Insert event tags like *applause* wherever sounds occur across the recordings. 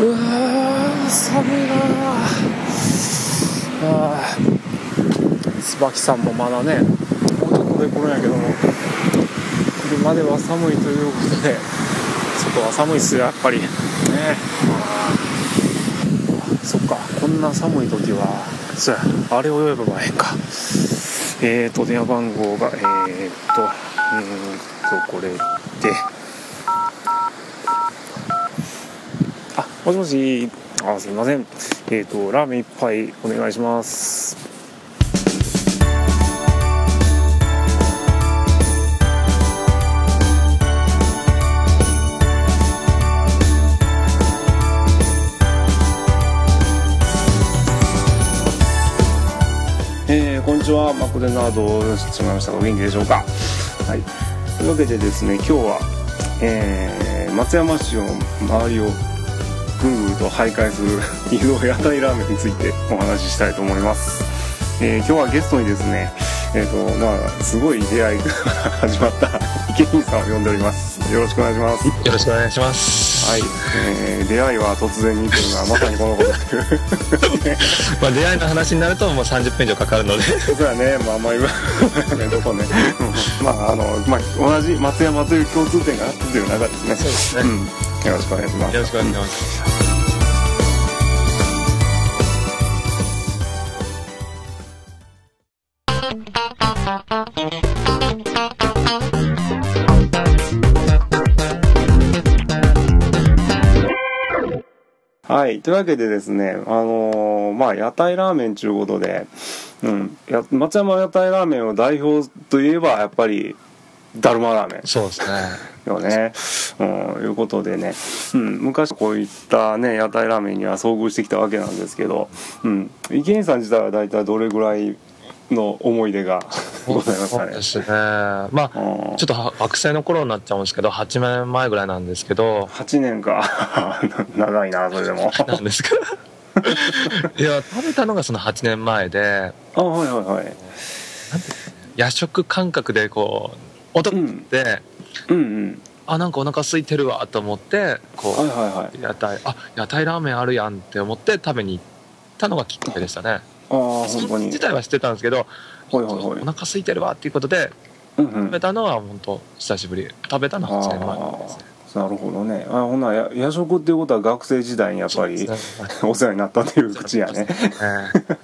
うわー寒いなあー椿さんもまだねもうちょっとで来るんやけども車では寒いということで外は寒いっすよやっぱり。ね。あそっかこんな寒い時はそやあれを呼べばええんか。えーと電話番号がえーとうんとこれで。もしもし。あすいません。えーとラーメン一杯お願いします。えー、こんにちは。マクデナードしまいました。がお元気でしょうか？はい。というわけでですね今日は、えー、松山市の周りをぐるぐると徘徊する *laughs* 移動屋台ラーメンについてお話ししたいと思います、えー今日はゲストにですねえっ、とまあすごい出会いが始まった *laughs* 池金さんを呼んでおりますよろしくお願いしますよろしくお願いします。はい、えー出会いは突然にというのはまさにこのことというまあ出会いの話になるともう30分以上かかるので。そうやね、まあ、あんまり言わないとこね。うんまあ、あの、まあ、同じ松山という共通点があったという中ですね。そうですねうん。よろしくお願いします。よろしくお願いします。はい。というわけでですね、あのーまあ、屋台ラーメンということで、うん。や松山屋台ラーメンを代表といえば、やっぱり、だるまラーメン。そうですね。よね。うん、いうことでね、うん、昔こういったね、屋台ラーメンには遭遇してきたわけなんですけど、うん、池井さん自体は大体どれぐらいの思い出がございますかね？そうで。すね。まあうんちょっとは学生の頃になっちゃうんですけど、8年前ぐらいなんですけど、8年か *laughs* 長いなそれでもなんですか。*laughs* いや食べたのがその8年前で、あはいはいはい夜食感覚でこう踊って、うんうん。あなんかお腹空いてるわと思ってこう、はいはいはい。屋台あ屋台ラーメンあるやんって思って食べに行ったのがきっかけでしたね。ああ本当に。自体は知ってたんですけど、はいはいはい。お腹空いてるわっていうことでうんうん。食べたのは本当久しぶり。食べたのは8年前ですね。なるほどね。あほなや夜食っていうことは学生時代にやっぱりお世話になったっていう口やね。え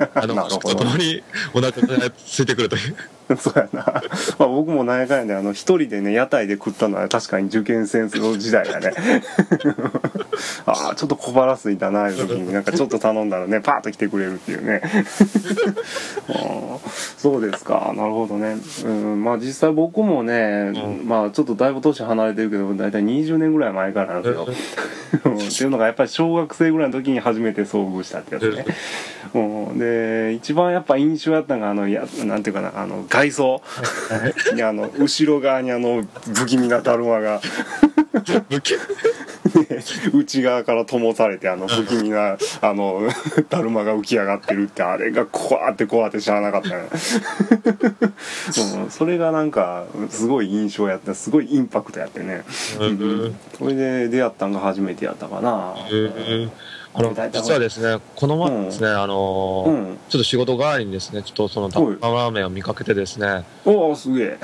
えあの *laughs* なるほど。とともにお腹が空いてくるという *laughs* そうやな、まあ、僕もなんやかんやであの一人でね屋台で食ったのは確かに受験戦争時代だね。*laughs* ああちょっと小腹空いたないう時になんかちょっと頼んだらねパーッと来てくれるっていうね。*laughs* そうですか。なるほどね。うんまあ実際僕もね、うん。まあちょっとだいぶ年離れてるけど大体20年ぐらい前からなんですよ。うんっていうのがやっぱり小学生ぐらいの時に初めて遭遇したってやつねうん、で一番やっぱ印象やったのがあのやなんていうかなあの外装。にあの後ろ側にあの不気味なだるまが *laughs* *laughs* 内側から灯されてあの不気味な *laughs* あの *laughs* だるまが浮き上がってるってあれが怖って怖って知らなかったね、うん、それがなんかすごい印象やったすごいインパクトやってね、うん、それで出会ったんが初めてやったかな、あの実はですねこの前ですね、あのーうん。ちょっと仕事帰りにですねちょっとそのタッパーラーメンを見かけてですね。おおすげえ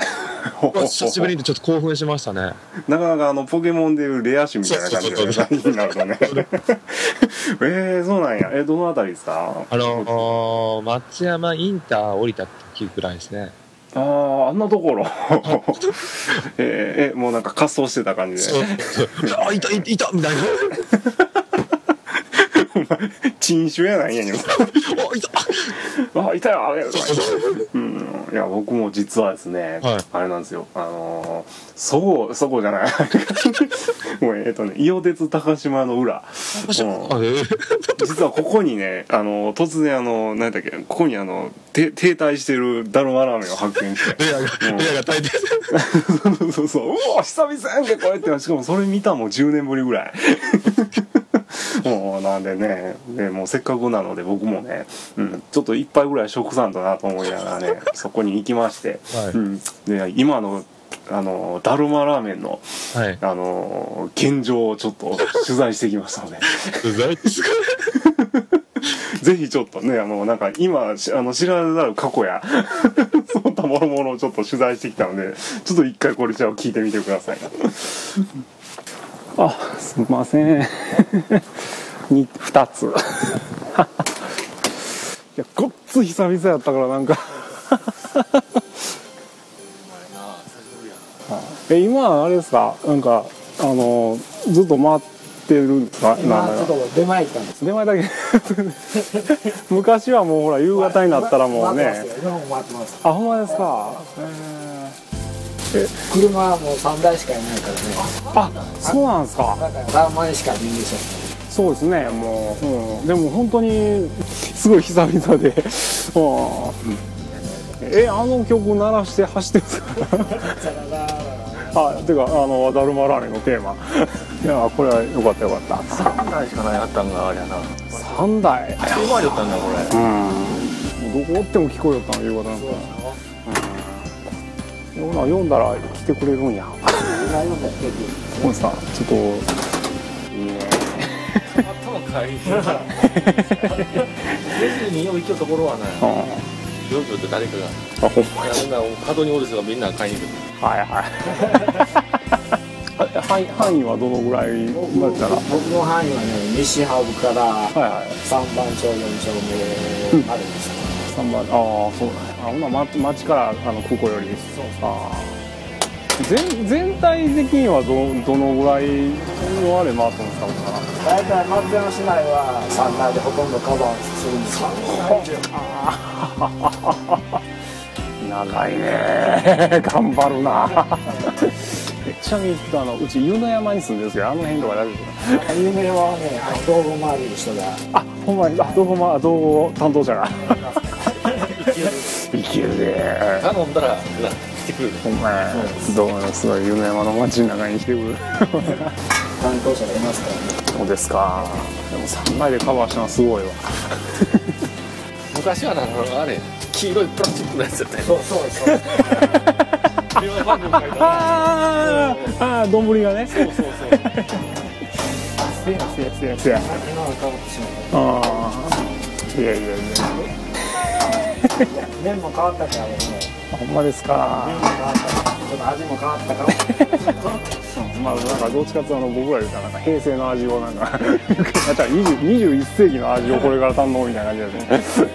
久しぶりにちょっと興奮しましたね。なかなかあのポケモンでいうレア種みたいな感じになるとね。*laughs* えー、そうなんや。えどのあたりですか？あのー松山インター降りた時ぐらいですね。あああんなところ。*laughs* えーえもうなんか滑走してた感じで。あいたいたいたみたいな *laughs* 珍種やないんや。ね *laughs* んあいたあいたよあれうん。いや僕も実はですね、はい。あれなんですよ。あのー、そごそごじゃない。*laughs* もうえっとね伊予鉄高島の裏。あえー。実はここにねあの突然あの何だっけここにあのて停滞してるダルマラーメンを発見して。レアがレアが大抵そうそうそうう。わ久々やんけこれって。しかもそれ見たもん10年ぶりぐらい。もうなんでねでもうせっかくなので僕もね、うん、ちょっと一杯ぐらい食さんだなと思いながらね *laughs* そこに行きまして、はい。うん、で今のあのダルマラーメンのはい。あの現状をちょっと取材してきましたので。不在ですか？*laughs* ぜひちょっとねあのなんか今しあの知られざる過去や *laughs* そういったもろもろをちょっと取材してきたのでちょっと一回これじゃあ聞いてみてください。あすみませんに2つ。*laughs* いやごっつ久々やったからなんか。*laughs* え今あれですか？なんかあのずっと回ってるんですか？今なんかちょっと出前行ったんです。出前だけ。*laughs* 昔はもうほら夕方になったらもうね。回ってますよ今も回ってます。あほんまですか？車はもう3台しかいないからね。あそうなんですか？だから3万しか見んでしょそうですねもう、うん、でも本当にすごい久々で、*laughs* うん、えあの曲鳴らして走ってるんですか？*laughs* あてかあのダルマラーメンのテーマ。*laughs* いやこれはよかったよかった。3台しかないあったんがあれやな。3台？今だったんだ、これ。うん。どこおっても聞こえよったの夕方なんか。うん。読んだら来てくれるんや。今読んだら出てほんさちょっとい。い。レジによう行きところはね、うんようって誰かが。あほんまいや。みんな角におる人がみんな買いに来る。はいはい。あ範囲範囲はどのぐらいだったら？僕の範囲はね西ハブからはいはい。3番町4丁目までです。か3番ああそうだね。あほんならま町からあの空港よりああ全全体的にはどどのぐらいのあれ回ってますから大体松山市内は3台でほとんどカバーするんです長いね。*laughs* 頑張るな。えちなみにあのうち湯の山に住んでるんですけどあの辺とか大丈夫ですか？有名はねあの道具回りの人があほんまに？あ動画ま動画担当者が。いけるね。頼んだら、来てくる。ほんまや。どうもすごい。湯の山の街の中に来てくる担当者がい。ますからねそうですかでも3枚でカバーしたのはすごい。わ昔はな、あのあれ、黄色い。プラスチックのやつやったよ。そうそうそう電話番号書い。てああーあー丼がねそうそうそう。せやせやせやせや今は変わってしまうああい。やい。やい。や麺も変わったからねほんまですか。ちょっと味も変わったから。ま *laughs* あなんかどっちかっていうとあの僕ら言うたらなんか平成の味をなんかやったら20 21世紀の味をこれから堪能みたいな感じですね。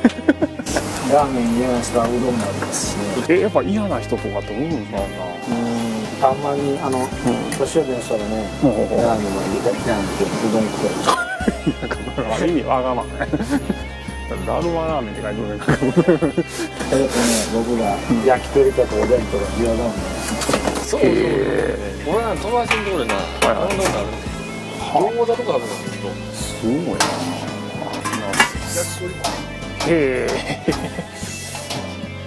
ラーメン嫌な人はうどんもありますし。ねえやっぱ嫌な人とかっておるんかな。たまにあの年寄りの人がねラーメンも入れたいなんてうどん食う *laughs* なんかある意味わがままねダルマラーメンって書いてる。ねえっとね僕が焼き鳥とかお弁当が餃子もねそうそう。俺らの友達のところでな、頼んだことあるんだよ。餃子とかあるのすごいな。へえ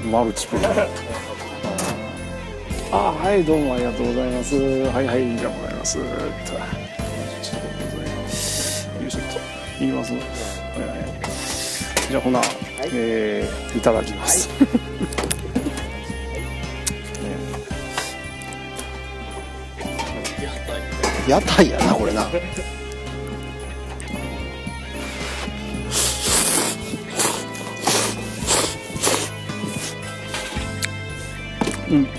マルチプルあはいどうもありがとうございます。はいはいありがとうございます。ちょっとございますじゃあほな、えーいただきます、*laughs* 屋台やなこれな。うん。やっ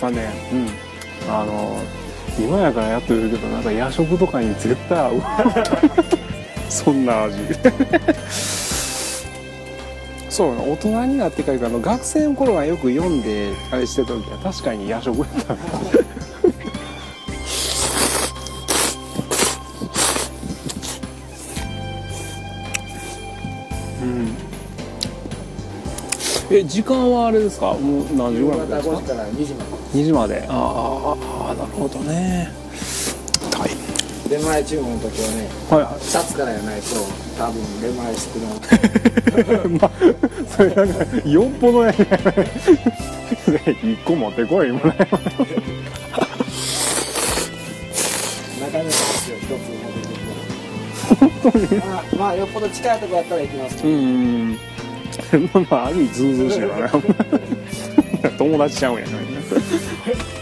ぱねうん。あの今やからやってるけどなんか夜食とかに絶対合う *laughs* そんな味。*laughs* そう大人になってからあの学生の頃はよく読んであれしてた時は確かに夜食やったうんえ時間はあれですかもう何時ぐらい。ですか夕方5時から2時まで2時までああなるほどね出前注文の時はねはいはい2つからやないと多分出前してくれない *laughs* まあ、それなんか、よっぽどやね。一個持ってこい、もらえなかなかですよ一つ持ってくるまあまあよっぽど近いとこやったら行きますけうど、ん。まあまあ、ある意味、ずうずうしいわね。*laughs* 友達ちゃうんやね、うん、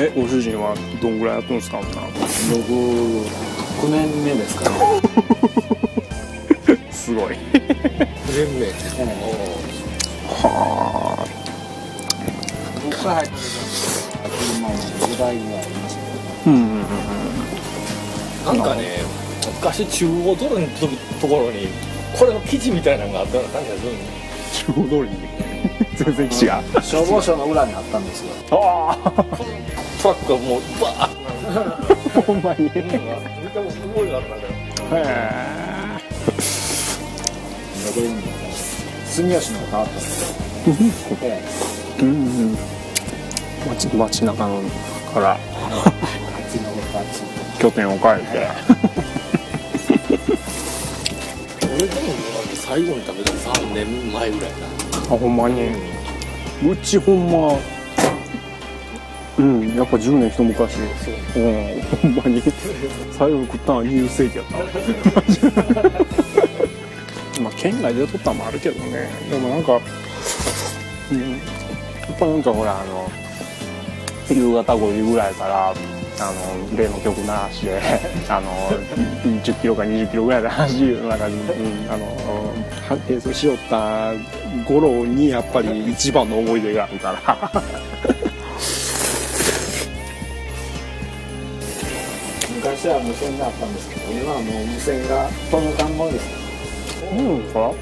えご主人はどんぐらいやってるんですか僕9年目ですかね。*laughs* すごい。年目。は僕から入った時は車も5台ぐらいありましたあうんうんうんなんかね昔中央道路のところにこれの記事みたいなのがあったような感じがするんで中央通り。に *laughs* 全然基地が消防署の裏にあったんですよ。ああトラックがもうバーッ。ほんまにへと見てもすごいなったんだよえ住吉のが変わったんですよええうん。うん。街街中のから拠点を変え *laughs* 俺でも最後に食べたの3年前ぐらいてあほんまに。うちほんまうんやっぱ10年一昔。そう。うん。ほんまに。最後に食ったのは20世紀やった *laughs* まあ県外で取ったのもあるけどね。でもなんかうん。やっぱなんかほらあの夕方5時ぐらいからあの例の曲流して *laughs* あの10キロか20キロぐらいで走るなんか、うん、あのは並走しよった頃にやっぱり一番の思い出があるから昔は無線があったんですけど今はもう無線がとの看板です。うんか？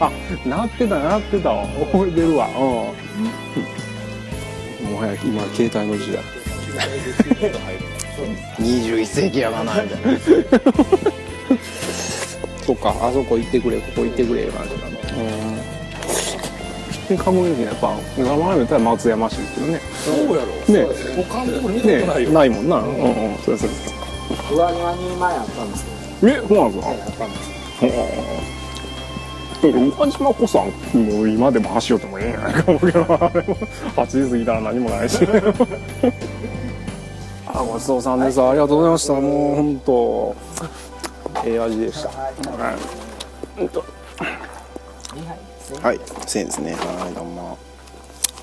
あなってたなってた。わ覚えてるわ。うん。もはや今携帯の時代。21世紀やがなみたいな。*laughs* そっかあそこ行ってくれここ行ってくれいう感じだな。うん。でやっぱ名前言ったら松山市ですけどね。そうやろ。ね。他のところ見たことないよ、ね。ないもんな。うんうん。そうそう上庭に前あったんですけど。えそうなんですか？ええあったんです。はあ宇和島こそもう今でも走ようともええんやない。か思うけどあれも8時過ぎたら何もないし。*laughs* あごちそうさんです。ありがとうございました。もう本当ええ味でした。はい。うんとはい、1000円ですね。はい、どうも。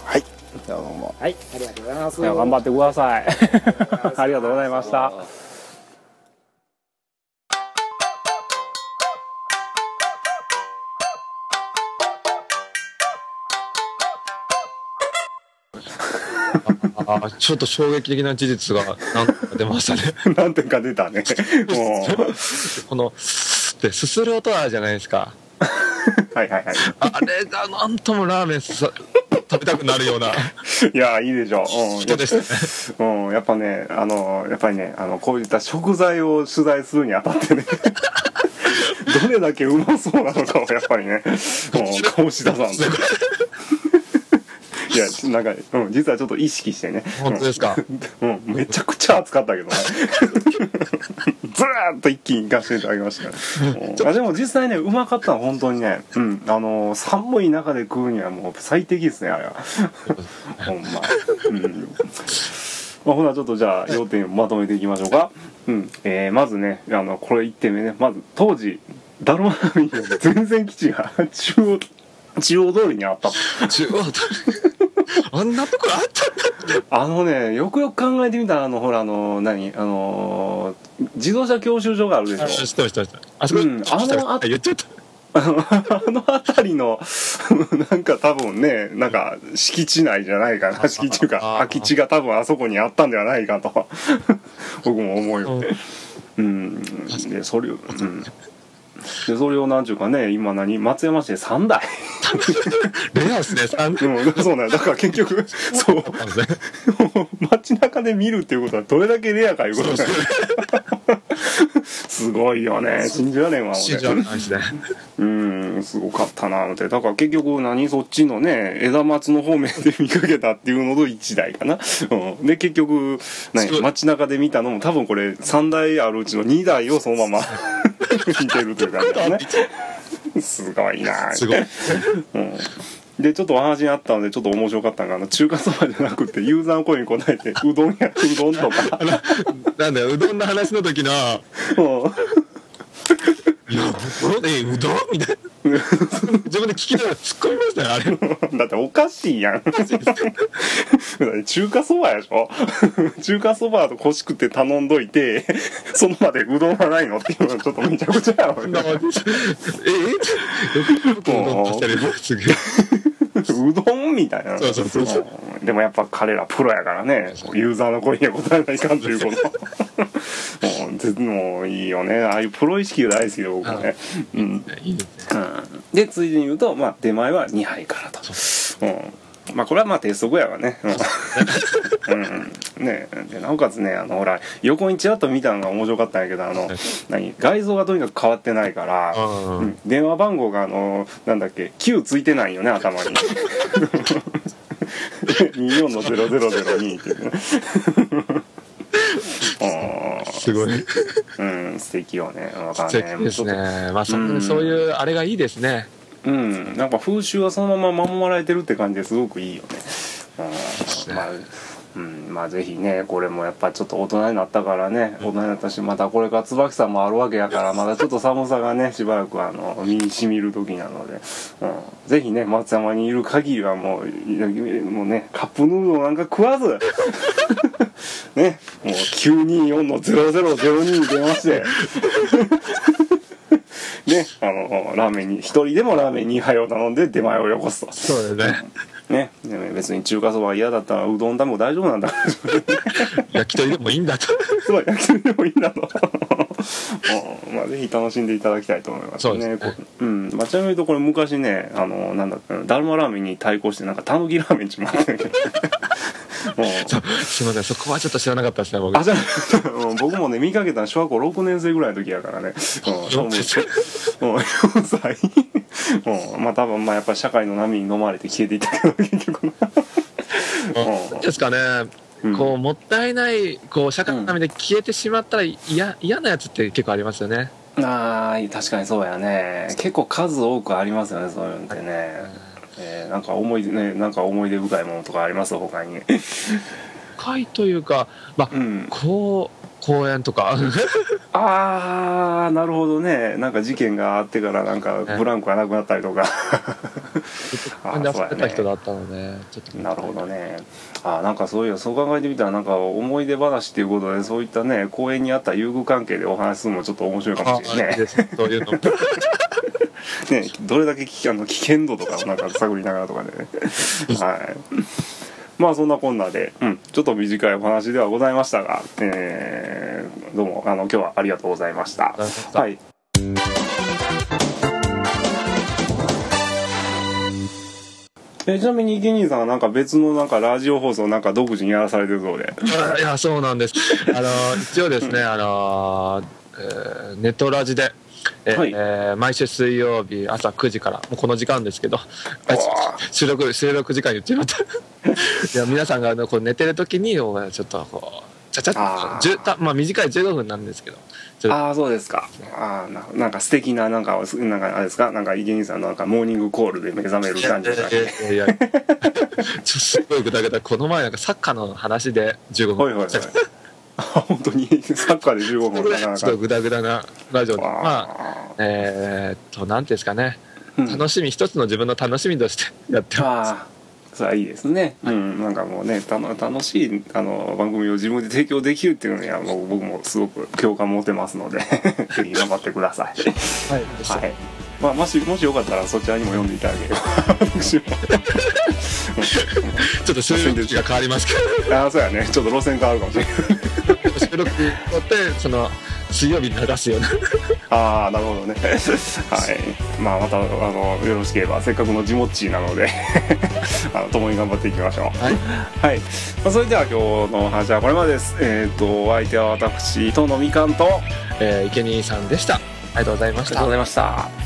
はい、じゃあどうも。はいありがとうございます。いや頑張ってください。*laughs* ありがとうございましたあちょっと衝撃的な事実がなんか出ましたね。*laughs* なんてか出たね。*laughs* もこので、すする音あるじゃないですか。う *laughs* はいはいはい。あれがなんともラーメンさ食べたくなるような。いやいいでしょう、うん、人でしたね。うん、やっぱね、あの、やっぱりね、あの、こういった食材を取材するにあたってね、どれだけうまそうなのかをやっぱりね、もう醸し出さんと。いや、なんか、うん、実はちょっと意識してね。本当ですか？うん、めちゃくちゃ暑かったけどね。*laughs* ずーっと一気に行かせていただきました。うんあでも実際ね、うまかったの本当にね、うん、あの寒い中で食うにはもう最適ですね、あれは。ほんま。うん。まあ、ほなちょっとじゃあ要点をまとめていきましょうか。うん。えー、まずね、あの、これ1点目ね、まず当時、ダルマ並みに全然基地が中央、中央通りにあった。中央あんなところあったんだって。あのね、よくよく考えてみたら、あの、ほら、あの、何あのー、自動車教習所があるでしょ。知ってました、知ってました。あそこ、うんあのあ言っちゃった。あの辺りの、*laughs* なんか多分ね、なんか敷地内じゃないかな、敷地というか、あ空き地が多分あそこにあったんではないかと、*laughs* 僕も思うよ。うん。で、それを、うん。で、それをなんちゅうかね、今何？松山市で3台。*laughs* レアですね、3うん、そうなんだ。だから結局、*laughs* そう。*laughs* 街中で見るっていうことはどれだけレアかいうことだよすごいよね。信じられんわ、信じられないですね。うん、すごかったな、思って。だから結局何？そっちのね、枝松の方面で見かけたっていうのと1台かな。うん。で、結局、何？街中で見たのも多分これ3台あるうちの2台をそのまま見てるという感じだね。すごいなすごい。うん。で、ちょっとお話にあったので、ちょっと面白かったのが、中華そばじゃなくて、ユーザーの声に答えて、うどんや、うどんとか、なんだよ、うどんの話の時の、うんいや、うどんえ、うどんみたいな。*laughs* 自分で聞きながら突っ込みましたよあれ。だっておかしいやん。*laughs* 中華そばやでしょ。中華そばと欲しくて頼んどいてその場でうどんはないのっていうのはちょっとめちゃくちゃやろええ *laughs* うどんみたいな。そうそうそうそう。うんでもやっぱ彼らプロやからね。ユーザーの声には答えないかんということもうぜもういいよね。ああいうプロ意識が大好きで僕はね、うん。いいですね。うん。でついでに言うと、まあ、出前は2杯からと。うん。まあこれはまあ鉄則やわね。うん、*laughs* うん。ね。でなおかつねあのほら横にちらっと見たのが面白かったんやけどあの何？外造がとにかく変わってないから、うんうん。電話番号があのなんだっけ9ついてないよね頭に。*laughs* *laughs* 24の0002っていうね。あすごい。ーうん素敵よね。わかん素ね敵ですね。まあそうん。そういうあれがいいですね。うん、なんか風習はそのまま守られてるって感じですごくいいよね。うん、まあ、うん、まあぜひね、これもやっぱちょっと大人になったからね、大人になったし、またこれから椿さんもあるわけやから、*laughs* まだちょっと寒さがね、しばらくあの、身に染みる時なので、うん、ぜひね、松山にいる限りはもう、もうね、カップヌードルなんか食わず、*laughs* ね、もう924の0002に電話して、*laughs* ね、あの、ラーメンに、一人でもラーメン2杯を頼んで出前をよこすと。そうだよねね、別に中華そばが嫌だったらうどんでも大丈夫なんだ。*laughs* 焼き鳥でもいいんだとそう、焼き鳥でもいいんだと。う *laughs* んまあ、ぜひ楽しんでいただきたいと思いますそうですねね。こううん。まあ、ちなみにとこれ昔ね、あの、なんだだるまラーメンに対抗してなんかたぬきラーメンちもあったんやけど。*laughs* もうすいませんそこはちょっと知らなかったですね僕あじゃ僕もね見かけたの小学校6年生ぐらいの時やからね、うん、4歳うん4歳うんまあ多分まあやっぱり社会の波に飲まれて消えていったけど結局。な *laughs* 何ですかね。うん。こうもったいないこう社会のためで消えてしまったら嫌嫌なやつって結構ありますよね。あー確かにそうやね。結構数多くありますよねそういうのってね、えーなんか思い出ねなんか思い出深いものとかあります？他に。深いというかまあうん。こう公園とか *laughs* ああなるほどね。なんか事件があってからなんかブランクがなくなったりとか。*laughs* あー公園で遊そうやね人だったのでちょっとなるほどね。あなんかそういうそう考えてみたらなんか思い出話っていうことでそういったね公園にあった遊具関係でお話しするのもちょっと面白いかあもしれないね。そういうの。*laughs* ねどれだけ危あの危険度とかをなんか探りながらとかでね。はい。まあそんなこんなで、うん、ちょっと短いお話ではございましたが、えーどうもあの今日はありがとうございました。はい。えちなみに池兄さんはなんか別のなんかラジオ放送なんか独自にやらされてるそうで。あいやそうなんです。あの一応ですねあの、えーネットラジでえはい。えー毎週水曜日朝9時からもうこの時間ですけど *laughs* 収録収録時間言ってしまった。*laughs* いや皆さんがあのこう寝てる時におちょっとこうちゃちゃっとたまあ短い15分なんですけど。ちょっと。ああそうですか。ああななんか素敵ななんかなんかあれですか？なんか池兄さんのなんかモーニングコールで目覚める感じですか？ねいや *laughs* ちょっとすごいぐだぐだこの前なんかサッカーの話で15分。はいはいはい。あ本当に？サッカーで15分。なかなかすごいグダグダなラジオ。でまああえーっと何ていうんですかね。ーうん。楽しみ一つの自分の楽しみとしてやってますそれはいいですね、うん、なんかもうねたの楽しいあの番組を自分で提供できるっていうのにはもう僕もすごく共感持てますので *laughs* ぜひ頑張ってください。はい。はい。まあ、もしもしよかったらそちらにも読んでいただければ。私 *laughs* もちょっと収録時が変わりますけああそうやね。ちょっと路線変わるかもしれない。ど収録ってその水曜日に流すようなああなるほどね。*laughs* はい。まあまたあのよろしければせっかくのジモッチーなので *laughs* あの共に頑張っていきましょう。はい。はい、まあ、それでは今日のお話はこれまでです。えっ、とお相手は私とのみかんとありえー、池兄さんでした。ありがとうございました。がとうございました